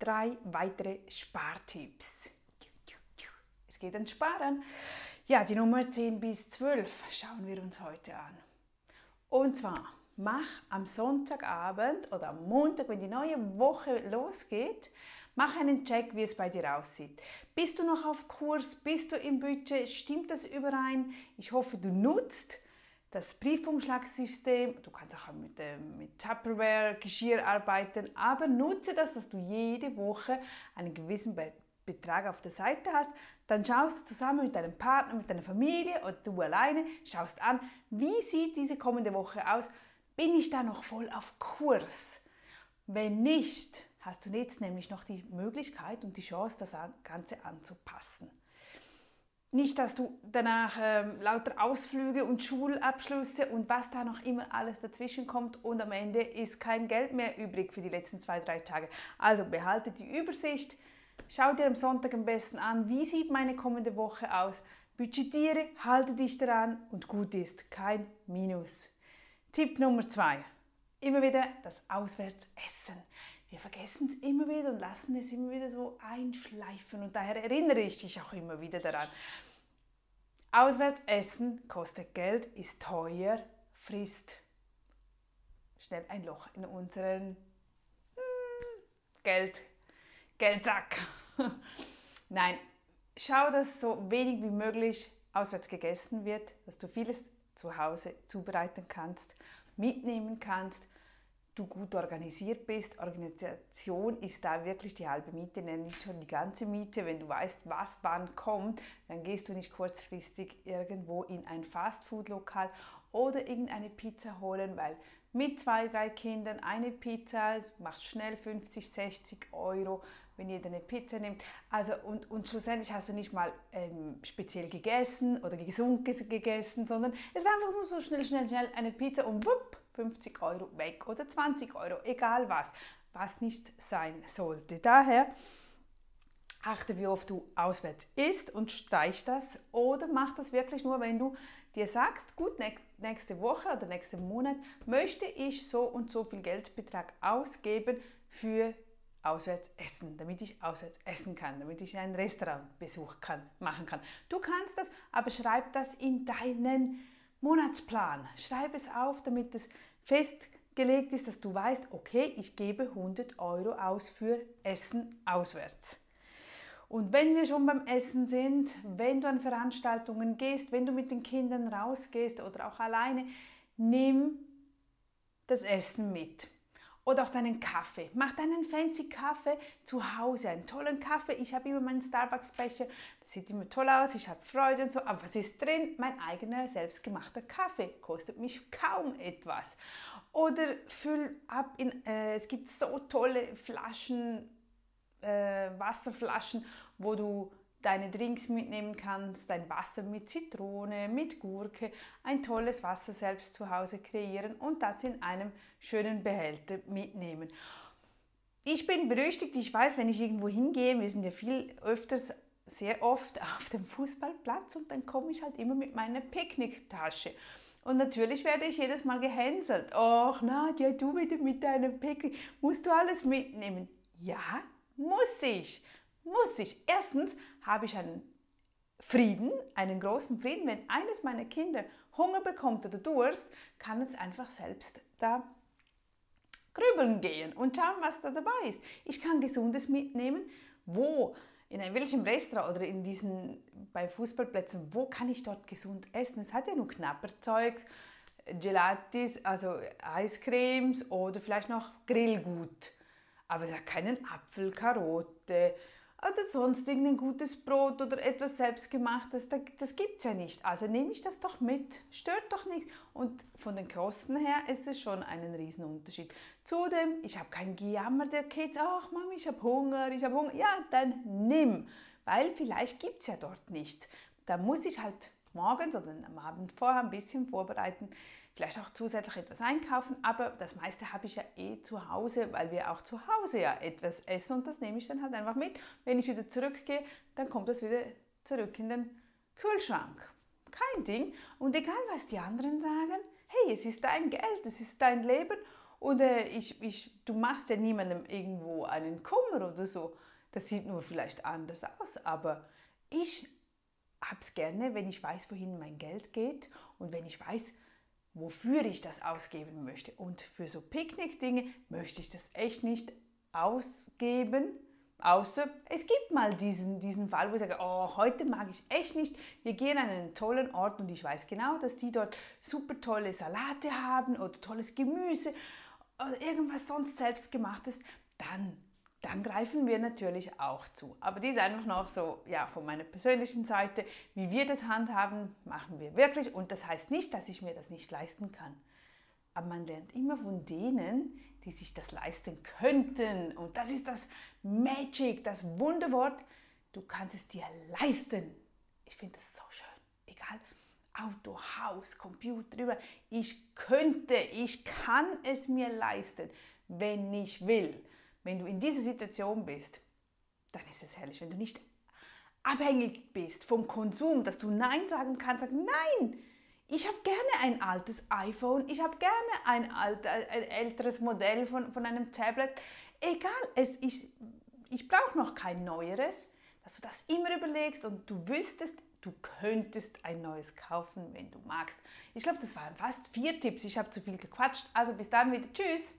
drei weitere Spartipps. Es geht ans Sparen. Ja, die Nummer 10 bis 12 schauen wir uns heute an. Und zwar, mach am Sonntagabend oder am Montag, wenn die neue Woche losgeht, mach einen Check, wie es bei dir aussieht. Bist du noch auf Kurs? Bist du im Budget? Stimmt das überein? Ich hoffe, du nutzt das Briefumschlagssystem, du kannst auch mit, äh, mit Tupperware, Geschirr arbeiten, aber nutze das, dass du jede Woche einen gewissen Betrag auf der Seite hast. Dann schaust du zusammen mit deinem Partner, mit deiner Familie oder du alleine, schaust an, wie sieht diese kommende Woche aus? Bin ich da noch voll auf Kurs? Wenn nicht, hast du jetzt nämlich noch die Möglichkeit und die Chance, das Ganze anzupassen. Nicht, dass du danach ähm, lauter Ausflüge und Schulabschlüsse und was da noch immer alles dazwischen kommt und am Ende ist kein Geld mehr übrig für die letzten zwei, drei Tage. Also behalte die Übersicht, schau dir am Sonntag am besten an, wie sieht meine kommende Woche aus, budgetiere, halte dich daran und gut ist, kein Minus. Tipp Nummer zwei, immer wieder das Auswärtsessen. Wir vergessen es immer wieder und lassen es immer wieder so einschleifen und daher erinnere ich dich auch immer wieder daran. Auswärts essen kostet Geld, ist teuer, frisst schnell ein Loch in unseren hm, Geld, Geldsack. Nein, schau, dass so wenig wie möglich auswärts gegessen wird, dass du vieles zu Hause zubereiten kannst, mitnehmen kannst du gut organisiert bist. Organisation ist da wirklich die halbe Miete, nenne ich schon die ganze Miete. Wenn du weißt, was wann kommt, dann gehst du nicht kurzfristig irgendwo in ein Fastfood-Lokal oder irgendeine Pizza holen, weil mit zwei, drei Kindern eine Pizza macht schnell 50, 60 Euro, wenn jeder eine Pizza nimmt. Also und, und schlussendlich hast du nicht mal ähm, speziell gegessen oder gesund gegessen, sondern es war einfach nur so schnell, schnell, schnell eine Pizza und wupp, 50 Euro weg oder 20 Euro, egal was, was nicht sein sollte. Daher achte, wie oft du auswärts isst und streich das oder mach das wirklich nur, wenn du dir sagst, gut, nächste Woche oder nächsten Monat möchte ich so und so viel Geldbetrag ausgeben für auswärts essen, damit ich auswärts essen kann, damit ich einen Restaurantbesuch kann, machen kann. Du kannst das, aber schreib das in deinen Monatsplan. Schreib es auf, damit es festgelegt ist, dass du weißt, okay, ich gebe 100 Euro aus für Essen auswärts. Und wenn wir schon beim Essen sind, wenn du an Veranstaltungen gehst, wenn du mit den Kindern rausgehst oder auch alleine, nimm das Essen mit oder auch deinen Kaffee. Mach deinen fancy Kaffee zu Hause, einen tollen Kaffee. Ich habe immer meinen Starbucks-Becher, das sieht immer toll aus, ich habe Freude und so. Aber was ist drin? Mein eigener selbstgemachter Kaffee. Kostet mich kaum etwas. Oder füll ab in, äh, es gibt so tolle Flaschen, äh, Wasserflaschen, wo du deine Drinks mitnehmen kannst, dein Wasser mit Zitrone, mit Gurke, ein tolles Wasser selbst zu Hause kreieren und das in einem schönen Behälter mitnehmen. Ich bin berüchtigt, ich weiß, wenn ich irgendwo hingehe, wir sind ja viel öfters, sehr oft auf dem Fußballplatz und dann komme ich halt immer mit meiner Picknicktasche. Und natürlich werde ich jedes Mal gehänselt. Ach Nadja, du wieder mit deinem Picknick, musst du alles mitnehmen? Ja, muss ich muss ich. Erstens habe ich einen Frieden, einen großen Frieden. Wenn eines meiner Kinder Hunger bekommt oder Durst, kann es einfach selbst da grübeln gehen und schauen, was da dabei ist. Ich kann Gesundes mitnehmen. Wo? In welchem Restaurant oder in diesen, bei Fußballplätzen, wo kann ich dort gesund essen? Es hat ja nur Knapperzeugs, Gelatis, also Eiscremes oder vielleicht noch Grillgut. Aber es hat keinen Apfel, Karotte, oder sonst irgendein gutes Brot oder etwas selbstgemachtes, das gibt es ja nicht. Also nehme ich das doch mit, stört doch nichts. Und von den Kosten her ist es schon einen Riesenunterschied. Zudem, ich habe kein Gejammer der Kids, ach Mami, ich habe Hunger, ich habe Hunger. Ja, dann nimm, weil vielleicht gibt es ja dort nichts. Da muss ich halt morgens oder am Abend vorher ein bisschen vorbereiten vielleicht auch zusätzlich etwas einkaufen, aber das meiste habe ich ja eh zu Hause, weil wir auch zu Hause ja etwas essen und das nehme ich dann halt einfach mit. Wenn ich wieder zurückgehe, dann kommt das wieder zurück in den Kühlschrank. Kein Ding. Und egal, was die anderen sagen, hey, es ist dein Geld, es ist dein Leben und äh, ich, ich, du machst ja niemandem irgendwo einen Kummer oder so. Das sieht nur vielleicht anders aus, aber ich habe es gerne, wenn ich weiß, wohin mein Geld geht und wenn ich weiß, wofür ich das ausgeben möchte. Und für so Picknick-Dinge möchte ich das echt nicht ausgeben, außer es gibt mal diesen, diesen Fall, wo ich sage, oh, heute mag ich echt nicht, wir gehen an einen tollen Ort und ich weiß genau, dass die dort super tolle Salate haben oder tolles Gemüse oder irgendwas sonst selbstgemachtes, dann dann greifen wir natürlich auch zu. Aber dies einfach noch so, ja, von meiner persönlichen Seite, wie wir das handhaben, machen wir wirklich. Und das heißt nicht, dass ich mir das nicht leisten kann. Aber man lernt immer von denen, die sich das leisten könnten. Und das ist das Magic, das Wunderwort. Du kannst es dir leisten. Ich finde das so schön. Egal, Auto, Haus, Computer, über. Ich könnte, ich kann es mir leisten, wenn ich will. Wenn du in dieser Situation bist, dann ist es herrlich. Wenn du nicht abhängig bist vom Konsum, dass du Nein sagen kannst, sag Nein. Ich habe gerne ein altes iPhone, ich habe gerne ein, alt, ein älteres Modell von, von einem Tablet. Egal, es, ich, ich brauche noch kein neueres, dass du das immer überlegst und du wüsstest, du könntest ein neues kaufen, wenn du magst. Ich glaube, das waren fast vier Tipps. Ich habe zu viel gequatscht. Also bis dann wieder. Tschüss.